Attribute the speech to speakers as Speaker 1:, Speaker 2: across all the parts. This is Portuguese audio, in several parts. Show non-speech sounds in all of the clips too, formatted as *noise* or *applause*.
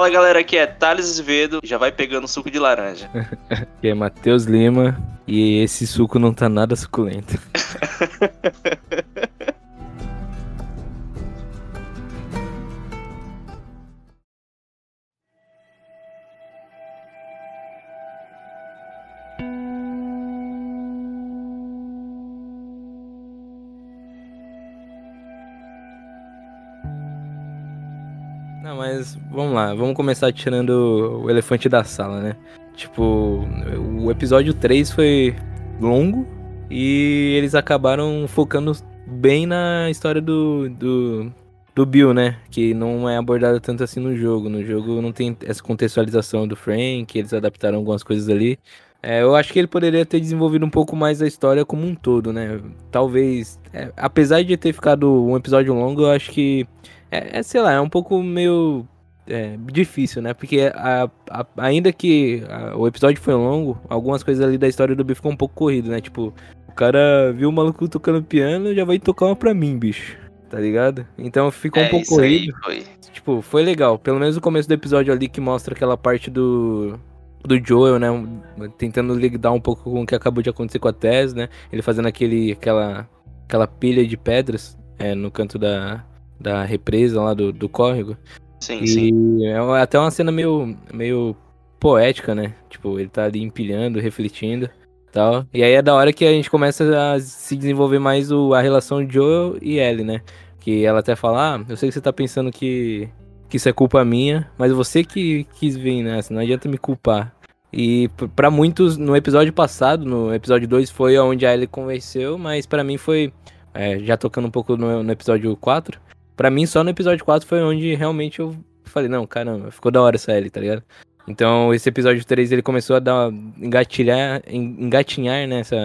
Speaker 1: Fala galera, aqui é Thales Azevedo, já vai pegando suco de laranja. *laughs*
Speaker 2: que é Matheus Lima e esse suco não tá nada suculento. *laughs* vamos começar tirando o elefante da sala, né? Tipo, o episódio 3 foi longo e eles acabaram focando bem na história do, do, do Bill, né? Que não é abordada tanto assim no jogo. No jogo não tem essa contextualização do Frank, eles adaptaram algumas coisas ali. É, eu acho que ele poderia ter desenvolvido um pouco mais a história como um todo, né? Talvez, é, apesar de ter ficado um episódio longo, eu acho que é, é, sei lá, é um pouco meio é, difícil, né? Porque a, a, ainda que a, o episódio foi longo, algumas coisas ali da história do Bill ficou um pouco corrido, né? Tipo, o cara viu o maluco tocando piano já vai tocar uma pra mim, bicho. Tá ligado? Então ficou um
Speaker 1: É,
Speaker 2: pouco
Speaker 1: isso
Speaker 2: corrido.
Speaker 1: foi.
Speaker 2: Tipo, foi legal. Pelo menos o começo do episódio ali que mostra aquela parte do. Do Joel, né? Tentando lidar um pouco com o que acabou de acontecer com a Tess, né? Ele fazendo aquele, aquela, aquela pilha de pedras é, no canto da, da represa lá do, do córrego.
Speaker 1: Sim, sim.
Speaker 2: E é até uma cena meio, meio poética, né? Tipo, ele tá ali empilhando, refletindo tal. E aí é da hora que a gente começa a se desenvolver mais o, a relação Joel e Ellie, né? Que ela até fala, ah, eu sei que você tá pensando que, que isso é culpa minha, mas você que quis vir nessa, não adianta me culpar. E p- pra muitos, no episódio passado, no episódio 2, foi onde a Ellie convenceu, mas pra mim foi, é, já tocando um pouco no, no episódio 4, Pra mim, só no episódio 4 foi onde realmente eu falei, não, caramba, ficou da hora essa Ellie, tá ligado? Então, esse episódio 3, ele começou a dar, engatilhar, en- engatinhar nessa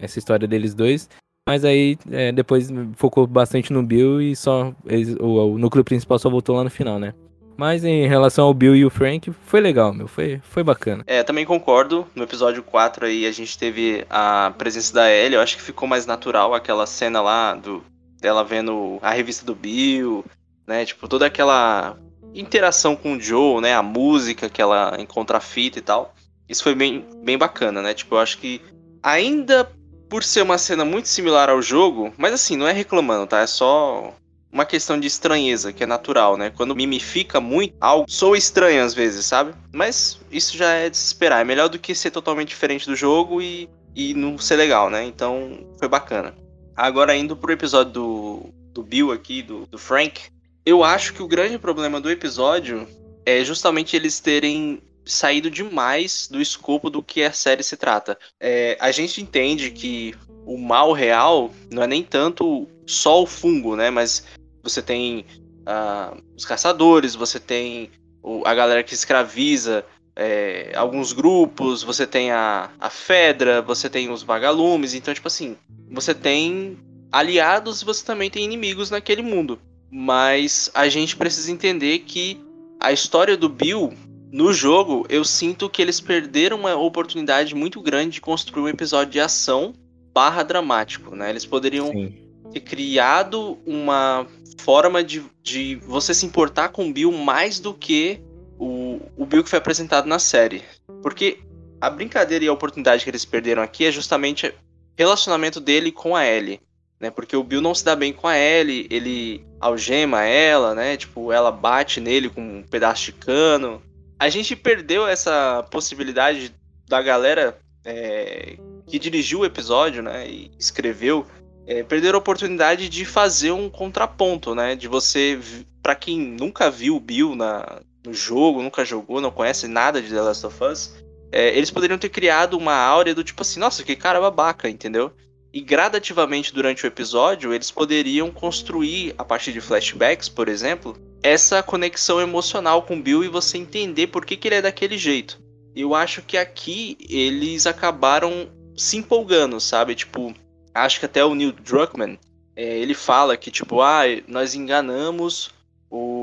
Speaker 2: essa história deles dois. Mas aí, é, depois focou bastante no Bill e só, eles- o, o núcleo principal só voltou lá no final, né? Mas em relação ao Bill e o Frank, foi legal, meu, foi, foi bacana.
Speaker 1: É, também concordo. No episódio 4 aí a gente teve a presença da Ellie. Eu acho que ficou mais natural aquela cena lá do dela vendo a revista do Bill, né? Tipo, toda aquela interação com o Joe, né? A música que ela encontra a fita e tal. Isso foi bem, bem bacana, né? Tipo, eu acho que ainda por ser uma cena muito similar ao jogo, mas assim, não é reclamando, tá? É só uma questão de estranheza, que é natural, né? Quando mimifica muito, algo soa estranho às vezes, sabe? Mas isso já é de se esperar. É melhor do que ser totalmente diferente do jogo e, e não ser legal, né? Então, foi bacana. Agora, indo pro episódio do, do Bill aqui, do, do Frank, eu acho que o grande problema do episódio é justamente eles terem saído demais do escopo do que a série se trata. É, a gente entende que o mal real não é nem tanto só o fungo, né? Mas você tem ah, os caçadores, você tem o- a galera que escraviza é, alguns grupos, você tem a, a Fedra, você tem os vagalumes, então, tipo assim, você tem aliados e você também tem inimigos naquele mundo. Mas a gente precisa entender que a história do Bill, no jogo, eu sinto que eles perderam uma oportunidade muito grande de construir um episódio de ação barra dramático, né? Eles poderiam
Speaker 2: Sim.
Speaker 1: ter criado uma forma de, de você se importar com o Bill mais do que o, o Bill que foi apresentado na série. Porque a brincadeira e a oportunidade que eles perderam aqui é justamente relacionamento dele com a Ellie. Né? Porque o Bill não se dá bem com a Ellie, ele algema ela, né? Tipo, ela bate nele com um pedaço de cano. A gente perdeu essa possibilidade da galera é, que dirigiu o episódio, né? E escreveu é, perderam a oportunidade de fazer um contraponto, né? De você, pra quem nunca viu o Bill na, no jogo, nunca jogou, não conhece nada de The Last of Us, é, eles poderiam ter criado uma áurea do tipo assim, nossa, que cara babaca, entendeu? E gradativamente durante o episódio, eles poderiam construir, a partir de flashbacks, por exemplo, essa conexão emocional com Bill e você entender por que, que ele é daquele jeito. Eu acho que aqui eles acabaram se empolgando, sabe? Tipo, acho que até o Neil Druckmann, é, ele fala que, tipo, ah, nós enganamos o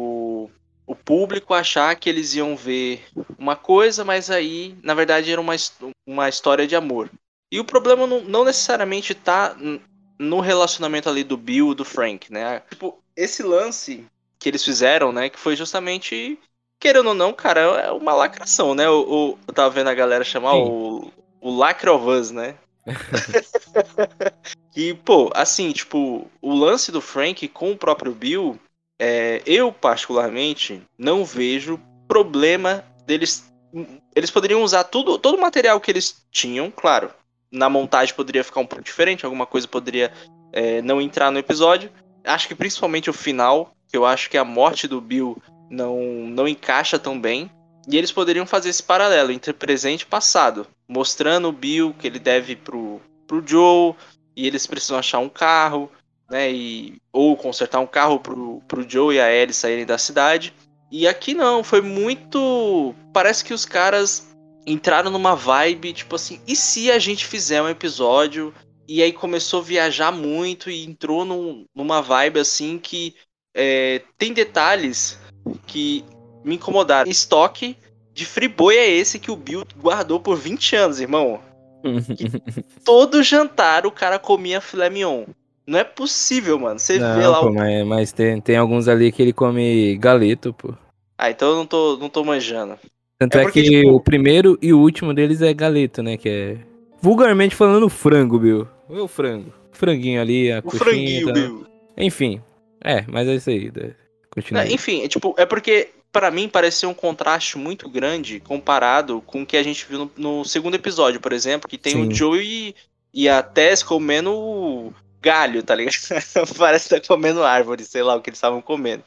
Speaker 1: público achar que eles iam ver uma coisa, mas aí, na verdade, era uma, uma história de amor. E o problema não, não necessariamente tá no relacionamento ali do Bill e do Frank, né? Tipo, esse lance que eles fizeram, né, que foi justamente querendo ou não, cara, é uma lacração, né? O, o eu tava vendo a galera chamar o, o of Us, né? *laughs* e, pô, assim, tipo, o lance do Frank com o próprio Bill, é, eu particularmente não vejo problema deles. Eles poderiam usar tudo, todo o material que eles tinham, claro. Na montagem poderia ficar um pouco diferente, alguma coisa poderia é, não entrar no episódio. Acho que principalmente o final, que eu acho que a morte do Bill não, não encaixa tão bem. E eles poderiam fazer esse paralelo entre presente e passado, mostrando o Bill que ele deve pro, pro Joe, e eles precisam achar um carro, né? E, ou consertar um carro pro, pro Joe e a Ellie saírem da cidade. E aqui não, foi muito. Parece que os caras entraram numa vibe, tipo assim, e se a gente fizer um episódio? E aí começou a viajar muito e entrou num, numa vibe assim que é, tem detalhes que me incomodaram. Estoque de friboi é esse que o Bill guardou por 20 anos, irmão? *laughs* todo jantar o cara comia filé mignon. Não é possível, mano. Você
Speaker 2: não,
Speaker 1: vê lá
Speaker 2: pô,
Speaker 1: o.
Speaker 2: Mas, mas tem, tem alguns ali que ele come galeto, pô.
Speaker 1: Ah, então eu não tô, não tô manjando.
Speaker 2: Tanto
Speaker 1: É
Speaker 2: é,
Speaker 1: porque,
Speaker 2: que
Speaker 1: tipo-
Speaker 2: o primeiro e o último deles é galeto, né? Que é. Vulgarmente falando, frango, Bill. O frango. Franguinho ali, a
Speaker 1: O
Speaker 2: coxinha.
Speaker 1: franguinho,
Speaker 2: tal.
Speaker 1: Bill.
Speaker 2: Enfim. É, mas é isso aí. né? Continua.
Speaker 1: É, enfim, é, tipo, é porque pra mim pareceu um contraste muito grande comparado com o que a gente viu no, no segundo episódio, por exemplo, que tem
Speaker 2: Sim.
Speaker 1: o Joe e, e a Tess comendo galho, tá ligado? *laughs* Parece que tá comendo árvore, sei lá o que eles estavam comendo.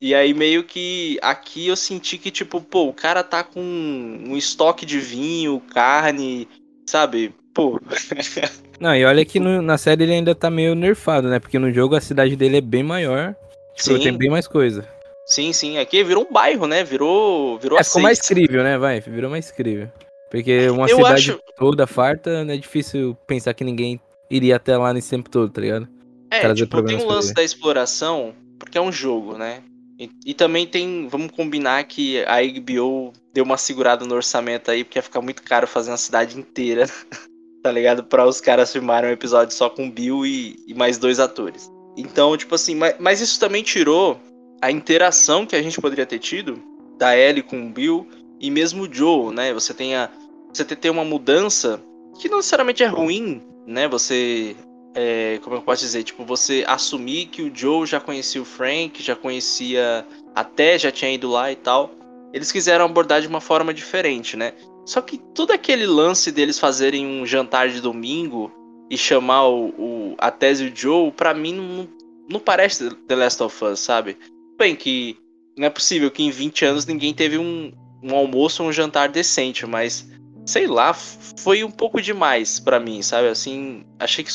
Speaker 1: e aí meio que aqui eu senti que tipo, pô, o cara tá com um estoque de vinho, carne, sabe? Pô, *laughs*
Speaker 2: Não, e olha que no- na série ele ainda tá meio nerfado, né? Porque no jogo a cidade dele é bem maior. Tipo, tem bem mais coisa.
Speaker 1: sim, sim, aqui virou um bairro, né? Virou, virou
Speaker 2: É, ficou mais
Speaker 1: seis.
Speaker 2: crível, né? Vai, virou mais crível. Porque uma
Speaker 1: Eu
Speaker 2: cidade
Speaker 1: acho-
Speaker 2: toda farta, né, é difícil pensar que ninguém iria até lá nesse tempo todo, tá ligado?
Speaker 1: É,
Speaker 2: trazer
Speaker 1: tipo, tem um lance da exploração, porque é um jogo, né? E, e também tem, vamos combinar que a HBO deu uma segurada no orçamento aí, porque ia ficar muito caro fazer uma cidade inteira, *laughs* tá ligado? Pra os caras filmarem um episódio só com Bill e, e mais dois atores. Então, tipo assim, mas, mas isso também tirou a interação que a gente poderia ter tido da Ellie com o Bill e mesmo o Joe, né? Você tem a, você tem uma mudança que não necessariamente é ruim, né? Você é, como eu posso dizer, tipo, você assumir que o Joe já conhecia o Frank, já conhecia até, já tinha ido lá e tal. Eles quiseram abordar de uma forma diferente, né? Só que todo aquele lance deles fazerem um jantar de domingo e chamar o, o a Tese o Joe, pra mim não, não parece The Last of Us, sabe? Bem que não é possível que em 20 anos ninguém teve um, um almoço ou um jantar decente, mas sei lá, foi um pouco demais pra mim, sabe? Assim, achei que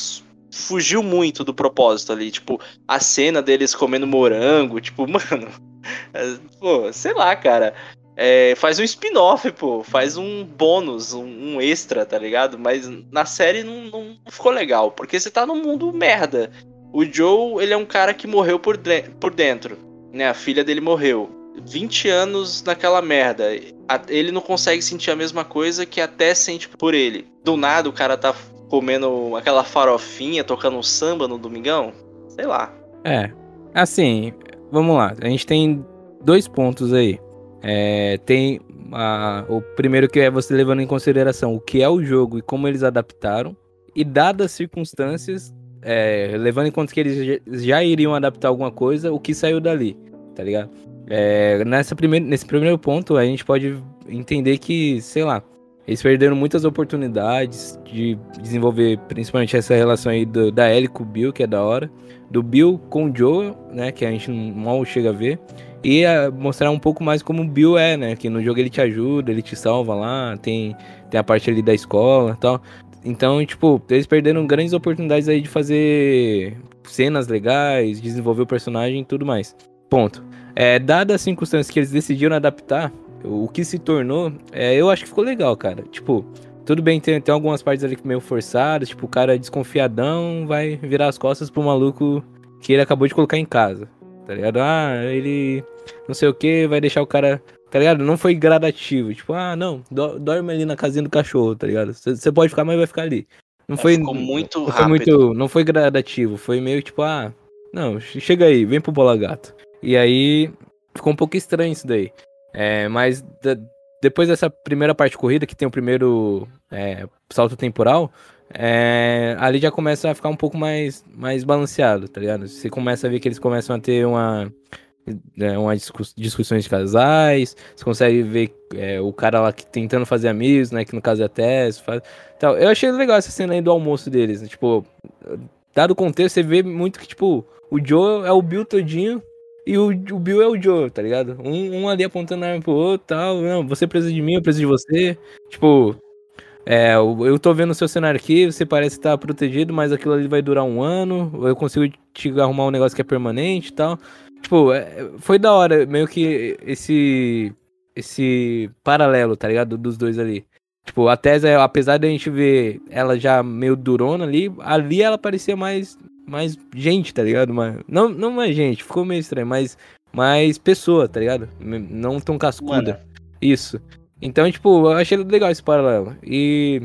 Speaker 1: fugiu muito do propósito ali, tipo, a cena deles comendo morango, tipo, *laughs* mano, é, pô, sei lá, cara. É, faz um spin-off, pô, faz um bônus, um, um extra, tá ligado? Mas na série não, não ficou legal, porque você tá num mundo merda. O Joe, ele é um cara que morreu por, de- por dentro, né? A filha dele morreu. 20 anos naquela merda. Ele não consegue sentir a mesma coisa que até sente por ele. Do nada o cara tá comendo aquela farofinha, tocando samba no domingão. Sei lá.
Speaker 2: É. Assim, vamos lá. A gente tem dois pontos aí. É, tem a- o primeiro que é você levando em consideração o que é o jogo e como eles adaptaram. E dadas as circunstâncias, é, levando em conta que eles já iriam adaptar alguma coisa, o que saiu dali, tá ligado? É, nessa primeira, nesse primeiro ponto, a gente pode entender que, sei lá, eles perderam muitas oportunidades de desenvolver principalmente essa relação aí do- da Ellie com o Bill, que é da hora do Bill com o Joe, né, que a gente mal chega a ver, e a mostrar um pouco mais como o Bill é, né, que no jogo ele te ajuda, ele te salva lá, tem, tem a parte ali da escola e tal. Então, tipo, eles perderam grandes oportunidades aí de fazer cenas legais, desenvolver o personagem e tudo mais. Ponto. É, dadas as circunstâncias que eles decidiram adaptar, o que se tornou, é, eu acho que ficou legal, cara. Tipo, tudo bem, tem, tem algumas partes ali meio forçadas, tipo, o cara desconfiadão vai virar as costas pro maluco que ele acabou de colocar em casa, tá ligado? Ah, ele não sei o que, vai deixar o cara, tá ligado? Não foi gradativo, tipo, ah, não, do- dorme ali na casinha do cachorro, tá ligado? Você pode ficar, mas vai ficar ali. Não
Speaker 1: É,
Speaker 2: foi,
Speaker 1: ficou muito
Speaker 2: não foi
Speaker 1: rápido.
Speaker 2: muito, não foi gradativo, foi meio tipo, ah, não, che- chega aí, vem pro bola gato. E aí ficou um pouco estranho isso daí. É, mas da, depois dessa primeira parte de corrida, que tem o primeiro é, salto temporal, é, ali já começa a ficar um pouco mais, mais balanceado, tá ligado? Você começa a ver que eles começam a ter uma, é, uma discuss, discussões de casais, você consegue ver é, o cara lá que, tentando fazer amigos, né? Que no caso é a Tess. Faz... Eu achei legal essa cena aí do almoço deles. Né? Tipo, dado o contexto, você vê muito que, tipo, o Joe é o Bill todinho e o, o Bill é o Joe, tá ligado? Um, um ali apontando a arma pro outro tal. Não, você precisa de mim, eu preciso de você. Tipo, é, eu tô vendo o seu cenário aqui, você parece estar protegido, mas aquilo ali vai durar um ano. Eu consigo te arrumar um negócio que é permanente e tal. Tipo, é, foi da hora, meio que esse. Esse paralelo, tá ligado? Dos dois ali. Tipo, a Tessa, apesar de a gente ver ela já meio durona ali, ali ela parecia mais mais gente, tá ligado? Mas, não, não mais gente, ficou meio estranho, mas mais pessoa, tá ligado? Não tão cascuda. Mano. Isso. Então, tipo, eu achei legal esse paralelo. E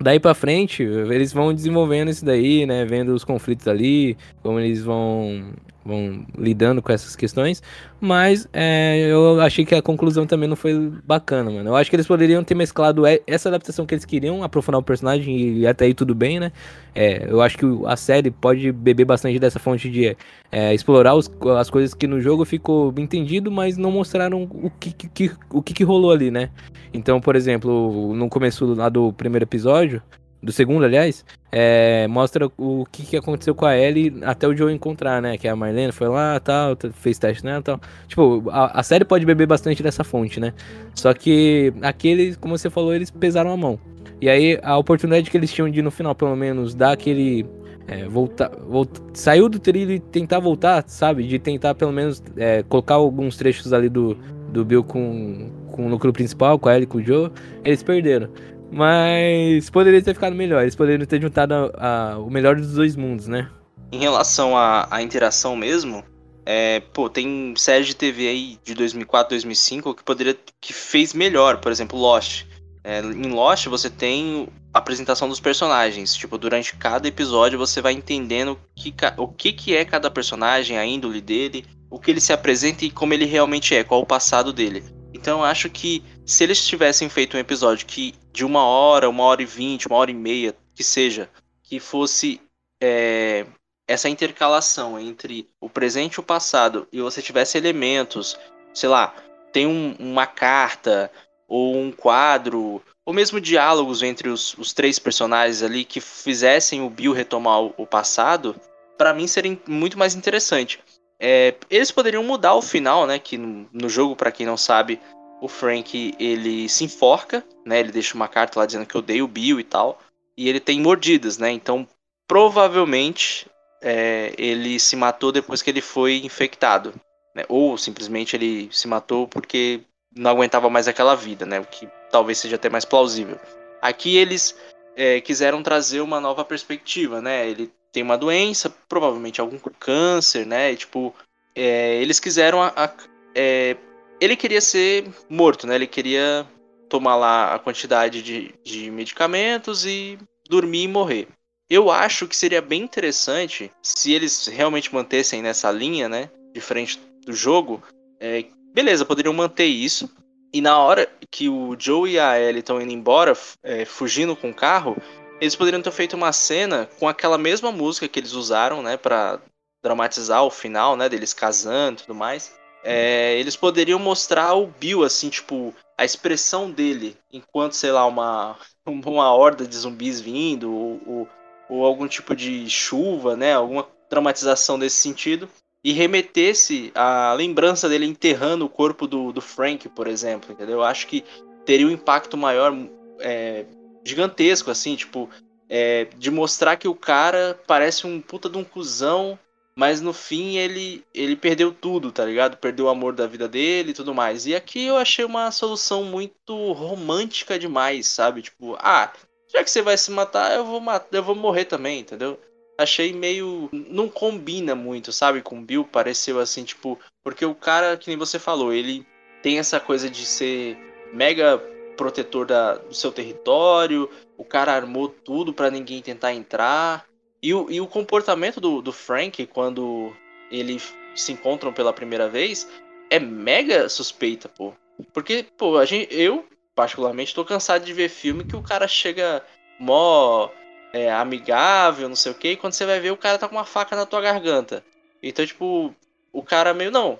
Speaker 2: daí pra frente, eles vão desenvolvendo isso daí, né? Vendo os conflitos ali, como eles vão vão lidando com essas questões. Mas é, eu achei que a conclusão também não foi bacana, mano. Eu acho que eles poderiam ter mesclado essa adaptação que eles queriam, aprofundar o personagem e até aí tudo bem, né? É, eu acho que a série pode beber bastante dessa fonte de é, explorar os, as coisas que no jogo ficou entendido, mas não mostraram o que, que, o que, que rolou ali, né? Então, por exemplo, no começo lá do primeiro episódio, do segundo, aliás, é, mostra o que, que aconteceu com a Ellie até o Joe encontrar, né? Que a Marlene foi lá, tal, fez teste nela tal. Tipo, a, a, série pode beber bastante dessa fonte, né? Só que aqueles, como você falou, eles pesaram a mão. E aí a oportunidade que eles tinham de no final, pelo menos, dar aquele. É, voltar, voltar, saiu do trilho e tentar voltar, sabe? De tentar pelo menos é, colocar alguns trechos ali do, do Bill com, com o núcleo principal, com a Ellie com o Joe, eles perderam. Mas poderia ter ficado melhor. Eles poderiam ter juntado a, a, o melhor dos dois mundos, né?
Speaker 1: Em relação à, interação mesmo, é, pô, tem série de TV aí de 2004, 2005 que poderia que fez melhor, por exemplo, Lost. É, em Lost você tem a apresentação dos personagens, tipo, durante cada episódio você vai entendendo o que, o que, que é cada personagem, a índole dele, o que ele se apresenta e como ele realmente é, qual o passado dele. Então eu acho que se eles tivessem feito um episódio que de uma hora, uma hora e vinte, uma hora e meia, que seja, que fosse é, essa intercalação entre o presente e o passado, e você tivesse elementos, sei lá, tem um, uma carta, ou um quadro, ou mesmo diálogos entre os, os três personagens ali que fizessem o Bill retomar o, o passado, para mim seria muito mais interessante. É, eles poderiam mudar o final, né? Que no, no jogo, para quem não sabe, o Frank ele se enforca, né? Ele deixa uma carta lá dizendo que odeia o Bill e tal. E ele tem mordidas, né? Então, provavelmente, é, ele se matou depois que ele foi infectado. Né? Ou simplesmente ele se matou porque não aguentava mais aquela vida, né? O que talvez seja até mais plausível. Aqui eles é, quiseram trazer uma nova perspectiva, né? Ele tem uma doença, provavelmente algum câncer, né? E, tipo, é, eles quiseram a, a, é, ele queria ser morto, né? Ele queria tomar lá a quantidade de, de medicamentos e dormir e morrer. Eu acho que seria bem interessante se eles realmente mantessem nessa linha, né? Diferente do jogo. É, beleza, poderiam manter isso. E na hora que o Joe e a Ellie estão indo embora, é, fugindo com o carro, eles poderiam ter feito uma cena com aquela mesma música que eles usaram, né, para dramatizar o final, né, deles casando e tudo mais. É, eles poderiam mostrar o Bill, assim, tipo, a expressão dele, enquanto, sei lá, uma, *laughs* uma horda de zumbis vindo, ou, ou, ou algum tipo de chuva, né, alguma dramatização desse sentido, e remetesse a lembrança dele enterrando o corpo do, do Frank, por exemplo, entendeu? Eu acho que teria um impacto maior é, gigantesco, assim, tipo, é, de mostrar que o cara parece um puta de um cuzão, mas no fim ele, ele perdeu tudo, tá ligado? Perdeu o amor da vida dele e tudo mais. E aqui eu achei uma solução muito romântica demais, sabe? Tipo, ah, já que você vai se matar, eu vou matar, eu vou morrer também, entendeu? Achei meio. Não combina muito, sabe? Com Bill, pareceu assim, tipo. Porque o cara, que nem você falou, ele tem essa coisa de ser mega protetor da, do seu território, o cara armou tudo para ninguém tentar entrar. E o, e o comportamento do, do Frank, quando eles se encontram pela primeira vez, é mega suspeita, pô. Porque, pô, a gente, eu, particularmente, tô cansado de ver filme que o cara chega mó é, amigável, não sei o que, e quando você vai ver, o cara tá com uma faca na tua garganta. Então, tipo, o cara meio, não,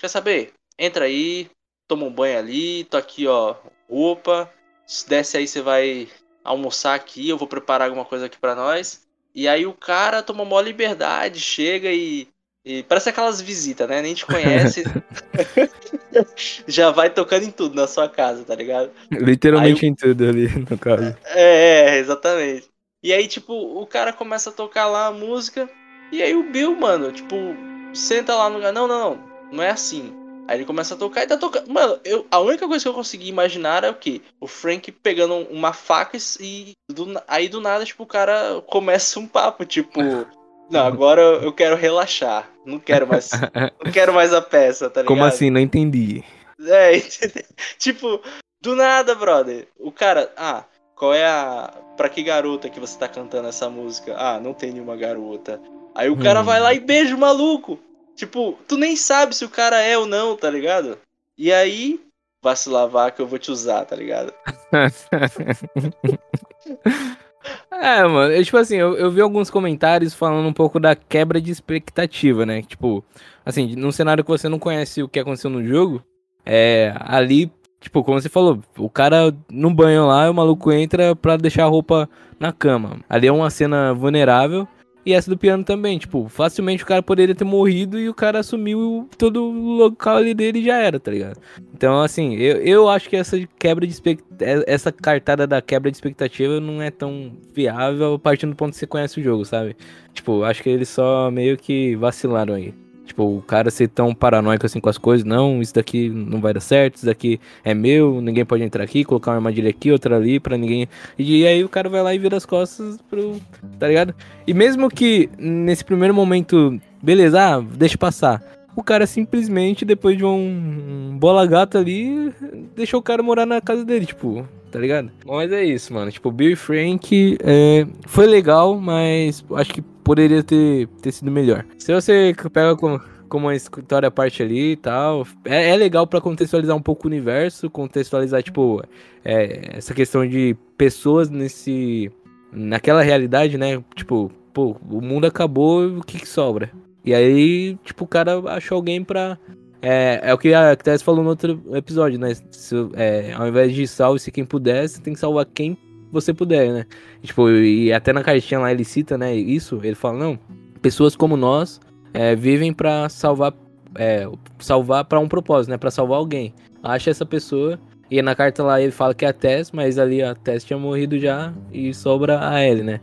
Speaker 1: quer saber? Entra aí, toma um banho ali, tô aqui, ó, roupa, desce aí, você vai almoçar aqui, eu vou preparar alguma coisa aqui para nós. E aí o cara toma maior liberdade, chega e e parece aquelas visitas, né? Nem te conhece. *laughs* já vai tocando em tudo na sua casa, tá ligado?
Speaker 2: Literalmente aí, em tudo ali, no caso.
Speaker 1: É, é, exatamente. E aí, tipo, o cara começa a tocar lá a música. E aí o Bill, mano, tipo, senta lá no lugar. Não, não, não. Não é assim. Aí ele começa a tocar e tá tocando. Mano, eu, a única coisa que eu consegui imaginar é o quê? O Frank pegando uma faca e. Do, aí do nada, tipo, o cara começa um papo, tipo. *laughs* Não, agora eu quero relaxar. Não quero mais. *laughs* não quero mais a peça, tá ligado?
Speaker 2: Como assim? Não entendi.
Speaker 1: É, *laughs* tipo, do nada, brother. O cara, ah, qual é a. Pra que garota que você tá cantando essa música? Ah, não tem nenhuma garota. Aí o cara hum. vai lá e beija o maluco. Tipo, tu nem sabe se o cara é ou não, tá ligado? E aí, vai se lavar que eu vou te usar, tá ligado? *laughs*
Speaker 2: É, mano, eu, tipo assim, eu, eu vi alguns comentários falando um pouco da quebra de expectativa, né? Tipo, assim, num cenário que você não conhece o que aconteceu no jogo, é, ali, tipo, como você falou, o cara no banho lá, o maluco entra pra deixar a roupa na cama. Ali é uma cena vulnerável, e essa do piano também, tipo, facilmente o cara poderia ter morrido e o cara assumiu todo o local ali dele e já era, tá ligado? Então, assim, eu, eu acho que essa quebra de expectativa, essa cartada da quebra de expectativa não é tão viável partindo do ponto que você conhece o jogo, sabe? Tipo, acho que eles só meio que vacilaram aí. Tipo, o cara ser tão paranoico assim com as coisas, não, isso daqui não vai dar certo, isso daqui é meu, ninguém pode entrar aqui, colocar uma armadilha aqui, outra ali, pra ninguém. E aí o cara vai lá e vira as costas pro. Tá ligado? E mesmo que nesse primeiro momento, beleza, ah, deixa passar. O cara simplesmente, depois de um bola gato ali, deixou o cara morar na casa dele, tipo, tá ligado? Mas é isso, mano. Tipo, Bill e Frank é, foi legal, mas acho que poderia ter, ter sido melhor. Se você pega como, como uma história à parte ali e tal, é, é legal para contextualizar um pouco o universo, contextualizar, tipo, é, essa questão de pessoas nesse. naquela realidade, né? Tipo, pô, o mundo acabou, o que, que sobra? E aí, tipo, o cara achou alguém pra. É, é o que a Tess falou no outro episódio, né? Se, é, ao invés de salve-se quem você tem que salvar quem você puder, né? Tipo, e até na cartinha lá ele cita, né? Isso, ele fala, não, pessoas como nós é, vivem para salvar, é, salvar para um propósito, né? Para salvar alguém. Acha essa pessoa e na carta lá ele fala que é a Tess, mas ali a Tess tinha morrido já e sobra a Ellie, né?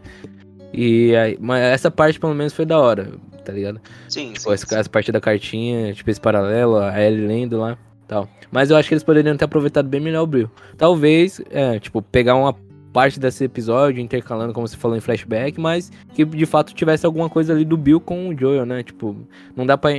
Speaker 2: E aí, mas essa parte pelo menos foi da hora, tá ligado?
Speaker 1: Sim,
Speaker 2: tipo,
Speaker 1: sim,
Speaker 2: essa, sim. essa parte da cartinha, tipo esse paralelo, a Ellie lendo lá, tal. Mas eu acho que eles poderiam ter aproveitado bem melhor o Brio. Talvez, é, tipo, pegar uma parte desse episódio, intercalando, como você falou, em flashback, mas que de fato tivesse alguma coisa ali do Bill com o Joel, né? Tipo, não dá pra.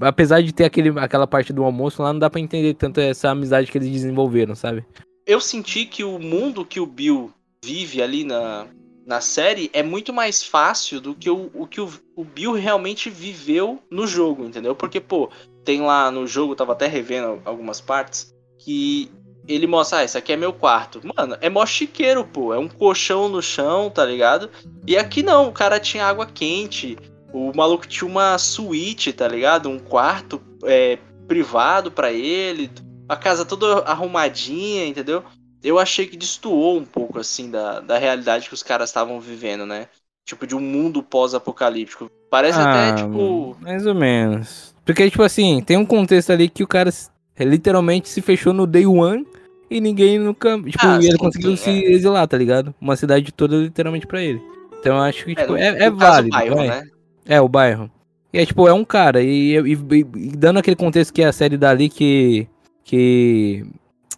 Speaker 2: Apesar de ter aquele, aquela parte do almoço lá, não dá pra entender tanto essa amizade que eles desenvolveram, sabe?
Speaker 1: Eu senti que o mundo que o Bill vive ali na, na série é muito mais fácil do que o, o que o, o Bill realmente viveu no jogo, entendeu? Porque, pô, tem lá no jogo, tava até revendo algumas partes, que ele mostra, ah, esse aqui é meu quarto. Mano, é mó chiqueiro, pô. É um colchão no chão, tá ligado? E aqui não, o cara tinha água quente. O maluco tinha uma suíte, tá ligado? Um quarto é, privado para ele. A casa toda arrumadinha, entendeu? Eu achei que destoou um pouco, assim, da, da realidade que os caras estavam vivendo, né? Tipo, de um mundo pós-apocalíptico. Parece ah, até, tipo.
Speaker 2: Mais ou menos. Porque, tipo assim, tem um contexto ali que o cara literalmente se fechou no day one e ninguém nunca. Tipo, ah, ele sim, conseguiu sim, se é. exilar, tá ligado? Uma cidade toda literalmente pra ele. Então eu acho que, é, tipo, é, é, é válido. Bairro, né? É, o bairro. E é tipo, é um cara. E, e, e, e, dando aquele contexto que a série dali que. que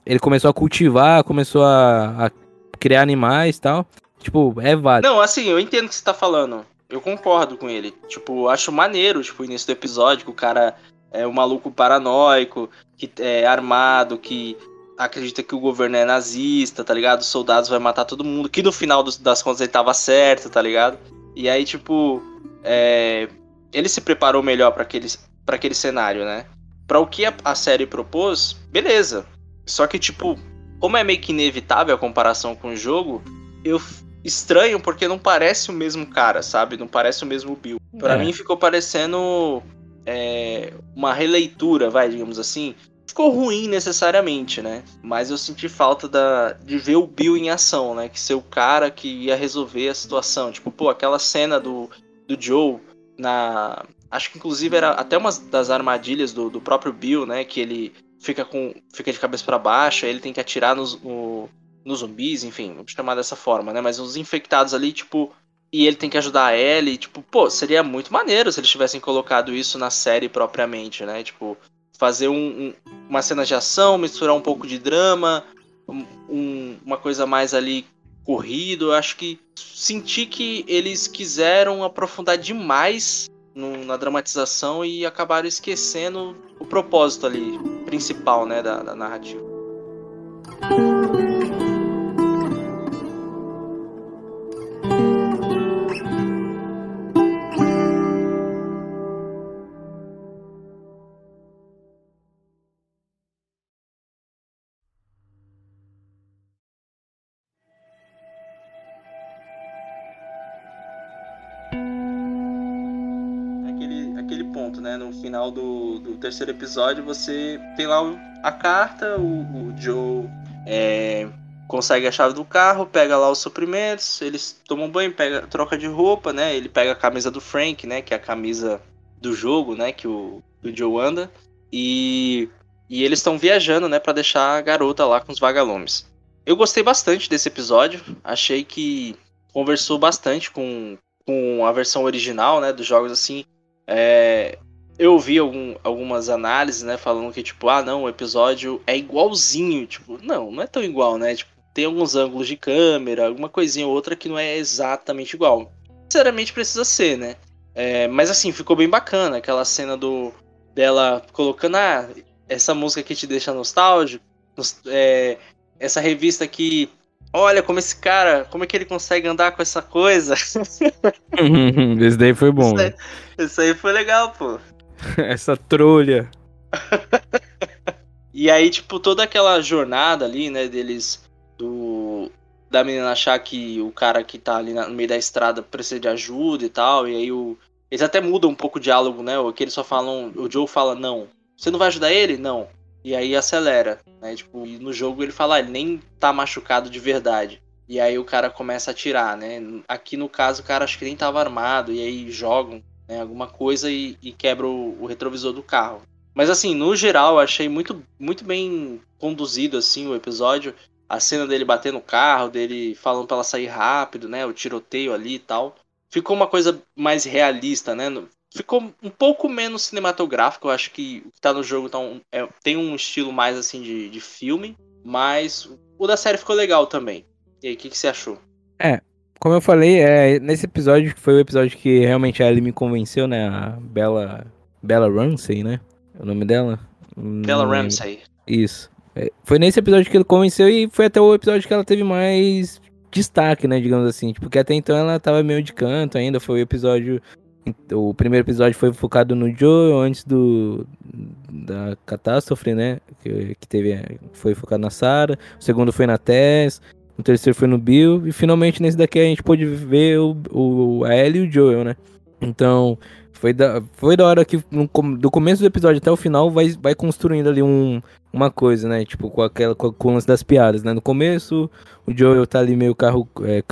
Speaker 2: ele começou a cultivar, começou a, a criar animais e tal. Tipo, é válido.
Speaker 1: Não, assim, eu entendo o que você tá falando. Eu concordo com ele. Tipo, acho maneiro, tipo, o início do episódio, que o cara é um maluco paranoico, que é armado, que acredita que o governo é nazista, tá ligado? Os soldados vão matar todo mundo, que no final das contas ele tava certo, tá ligado? E aí, tipo, é, ele se preparou melhor para aquele, pra aquele cenário, né? para o que a, a série propôs, beleza. Só que, tipo, como é meio que inevitável a comparação com o jogo, eu estranho porque não parece o mesmo cara, sabe? Não parece o mesmo Bill. Para é. mim ficou parecendo é, uma releitura, vai, digamos assim. Ficou ruim necessariamente, né? Mas eu senti falta da, de ver o Bill em ação, né? Que ser o cara que ia resolver a situação. Tipo, pô, aquela cena do, do Joe na. Acho que inclusive era até uma das armadilhas do, do próprio Bill, né? Que ele fica com fica de cabeça para baixo, ele tem que atirar nos, no, nos zumbis, enfim, vamos chamar dessa forma, né? Mas os infectados ali, tipo, e ele tem que ajudar a Ellie, tipo, pô, seria muito maneiro se eles tivessem colocado isso na série propriamente, né? Tipo, fazer um, um, uma cena de ação, misturar um pouco de drama, um, uma coisa mais ali corrido. Eu acho que senti que eles quiseram aprofundar demais no, na dramatização e acabaram esquecendo o propósito ali principal, né, da, da narrativa. Final do, do terceiro episódio, você tem lá a carta, o, o Joe é, consegue a chave do carro, pega lá os suprimentos, eles tomam banho, pega, troca de roupa, né? Ele pega a camisa do Frank, né? Que é a camisa do jogo, né? Que o, o Joe anda. E, e eles estão viajando, né? para deixar a garota lá com os vagalumes. Eu gostei bastante desse episódio. Achei que conversou bastante com, com a versão original, né? Dos jogos, assim. É, eu vi algum, algumas análises, né, falando que, tipo, ah, não, o episódio é igualzinho. Tipo, não, não é tão igual, né? Tipo, tem alguns ângulos de câmera, alguma coisinha ou outra que não é exatamente igual. Sinceramente precisa ser, né? É, mas assim, ficou bem bacana aquela cena do dela colocando, ah, essa música que te deixa nostálgico, é, essa revista aqui, olha como esse cara, como é que ele consegue andar com essa coisa. *laughs*
Speaker 2: esse daí foi bom. Isso
Speaker 1: aí, isso aí foi legal, pô. *laughs*
Speaker 2: Essa trolha. *laughs*
Speaker 1: e aí, tipo, toda aquela jornada ali, né, deles. Do. Da menina achar que o cara que tá ali no meio da estrada precisa de ajuda e tal. E aí o. Eles até mudam um pouco o diálogo, né? O que eles só falam. O Joe fala, não. Você não vai ajudar ele? Não. E aí acelera, né? Tipo, e no jogo ele fala, ah, ele nem tá machucado de verdade. E aí o cara começa a atirar, né? Aqui no caso o cara acho que nem tava armado, e aí jogam né, alguma coisa e, e quebra o, o, retrovisor do carro. Mas assim, no geral, eu achei muito, muito bem conduzido assim o episódio. A cena dele bater no carro, dele falando para ela sair rápido, né? O tiroteio ali e tal. Ficou uma coisa mais realista, né? Ficou um pouco menos cinematográfico. Eu acho que o que tá no jogo tá um, é, tem um estilo mais assim de, de filme. Mas o da série ficou legal também. E aí, o que, que você achou?
Speaker 2: É, como eu falei, é, nesse episódio, que foi o episódio que realmente a Ellie me convenceu, né? A Bella. Bella Ramsey, né? O nome dela?
Speaker 1: Bella hum, Ramsey.
Speaker 2: Isso. É, foi nesse episódio que ele convenceu e foi até o episódio que ela teve mais destaque, né? Digamos assim. Tipo, porque até então ela tava meio de canto ainda. Foi o episódio. O primeiro episódio foi focado no Joe antes do da catástrofe, né? Que, que teve foi focado na Sarah. O segundo foi na Tess. O terceiro foi no Bill. E finalmente nesse daqui a gente pôde ver o, o, a Ellie e o Joel, né? Então, foi da, foi da hora que no, do começo do episódio até o final vai, vai construindo ali um, uma coisa, né? Tipo, com aquela com, com o lance das piadas, né? No começo, o Joel tá ali meio carro, é,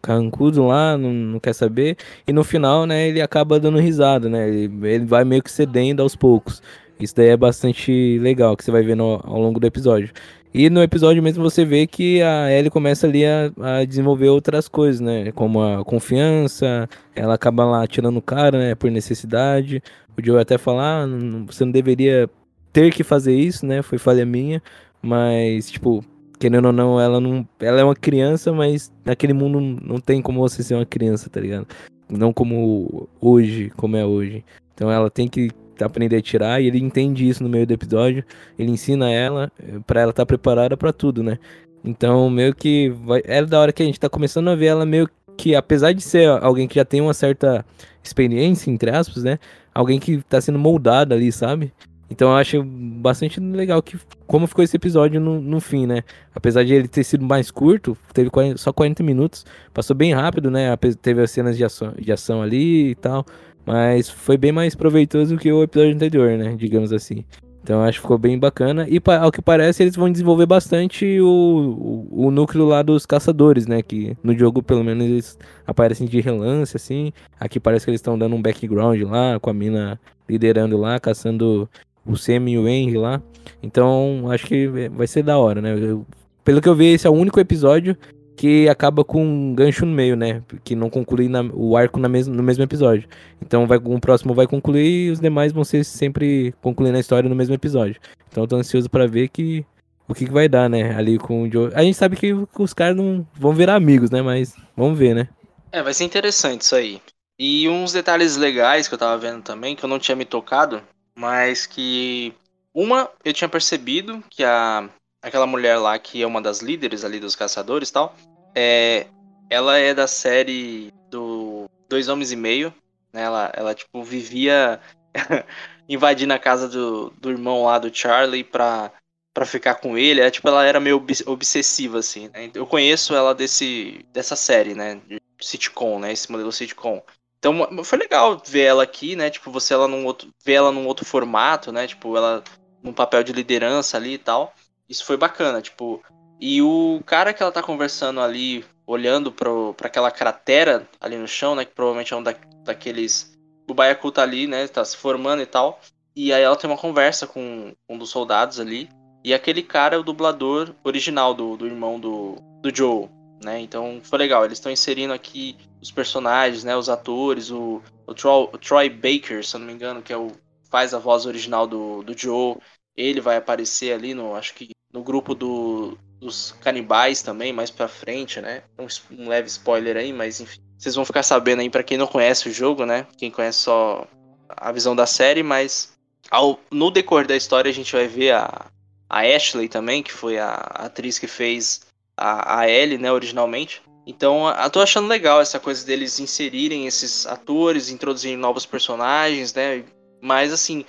Speaker 2: carrancudo lá, não, não quer saber. E no final, né, ele acaba dando risada, né? Ele, ele vai meio que cedendo aos poucos. Isso daí é bastante legal, que você vai ver no, ao longo do episódio. E no episódio mesmo você vê que a Ellie começa ali a, a, desenvolver outras coisas, né? Como a confiança, ela acaba lá tirando o cara, né? Por necessidade. O Joe até falar, ah, você não deveria ter que fazer isso, né? Foi falha minha. Mas, tipo, querendo ou não, ela não. Ela é uma criança, mas naquele mundo não tem como você ser uma criança, tá ligado? Não como hoje, como é hoje. Então ela tem que aprender a tirar e ele entende isso no meio do episódio. Ele ensina ela eh, para ela estar tá preparada para tudo, né? Então, meio que vai... é da hora que a gente tá começando a ver ela meio que apesar de ser alguém que já tem uma certa experiência entre aspas, né? Alguém que tá sendo moldada ali, sabe? Então eu acho bastante legal que como ficou esse episódio no, no fim, né? Apesar de ele ter sido mais curto, teve 40, só 40 minutos, passou bem rápido, né? Teve as cenas de ação, de ação ali e tal, mas foi bem mais proveitoso que o episódio anterior, né? Digamos assim. Então acho que ficou bem bacana. E ao que parece, eles vão desenvolver bastante o, o, o, núcleo lá dos caçadores, né? Que no jogo, pelo menos, eles aparecem de relance, assim. Aqui parece que eles estão dando um background lá, com a mina liderando lá, caçando o Sam e o Henry lá. Então acho que vai ser da hora, né? Eu, pelo que eu vi, esse é o único episódio que acaba com um gancho no meio, né? Que não conclui na, o arco na mes no mesmo episódio. Então vai, o próximo vai concluir e os demais vão ser sempre concluindo a história no mesmo episódio. Então eu tô ansioso para ver que o que, que, vai dar, né? Ali com o Joe. A gente sabe que os caras não vão virar amigos, né? Mas vamos ver, né?
Speaker 1: É, vai ser interessante isso aí. E uns detalhes legais que eu tava vendo também, que eu não tinha me tocado, mas que. Uma, eu tinha percebido que a, aquela mulher lá que é uma das líderes ali dos caçadores e tal, é, ela é da série do Dois Homens e Meio, né? Ela, ela tipo, vivia *laughs* invadindo a casa do, do irmão lá do Charlie pra, pra ficar com ele. É, tipo, ela era meio obsessiva, assim, né? Eu conheço ela desse, dessa série, né? De sitcom, né? Esse modelo sitcom. Então foi legal ver ela aqui, né? Tipo, você ela num outro, ver ela num outro formato, né? Tipo, ela num papel de liderança ali e tal. Isso foi bacana, tipo. E o cara que ela tá conversando ali, olhando para aquela cratera ali no chão, né? Que provavelmente é um da, daqueles. O Baiacu tá ali, né? Tá se formando e tal. E aí ela tem uma conversa com um dos soldados ali. E aquele cara é o dublador original do, do irmão do, do Joe, né? Então foi legal. Eles estão inserindo aqui os personagens, né? Os atores, o, o, Troy, o Troy Baker, se eu não me engano, que é o faz a voz original do, do Joe. Ele vai aparecer ali no, acho que no grupo do, dos canibais também, mais pra frente, né? Um, um leve spoiler aí, mas enfim. Vocês vão ficar sabendo aí para quem não conhece o jogo, né? Quem conhece só a visão da série, mas ao, no decorrer da história a gente vai ver a, a Ashley também, que foi a, a atriz que fez a, a Ellie, né, originalmente. Então, eu tô achando legal essa coisa deles inserirem esses atores, introduzirem novos personagens, né? Mas assim,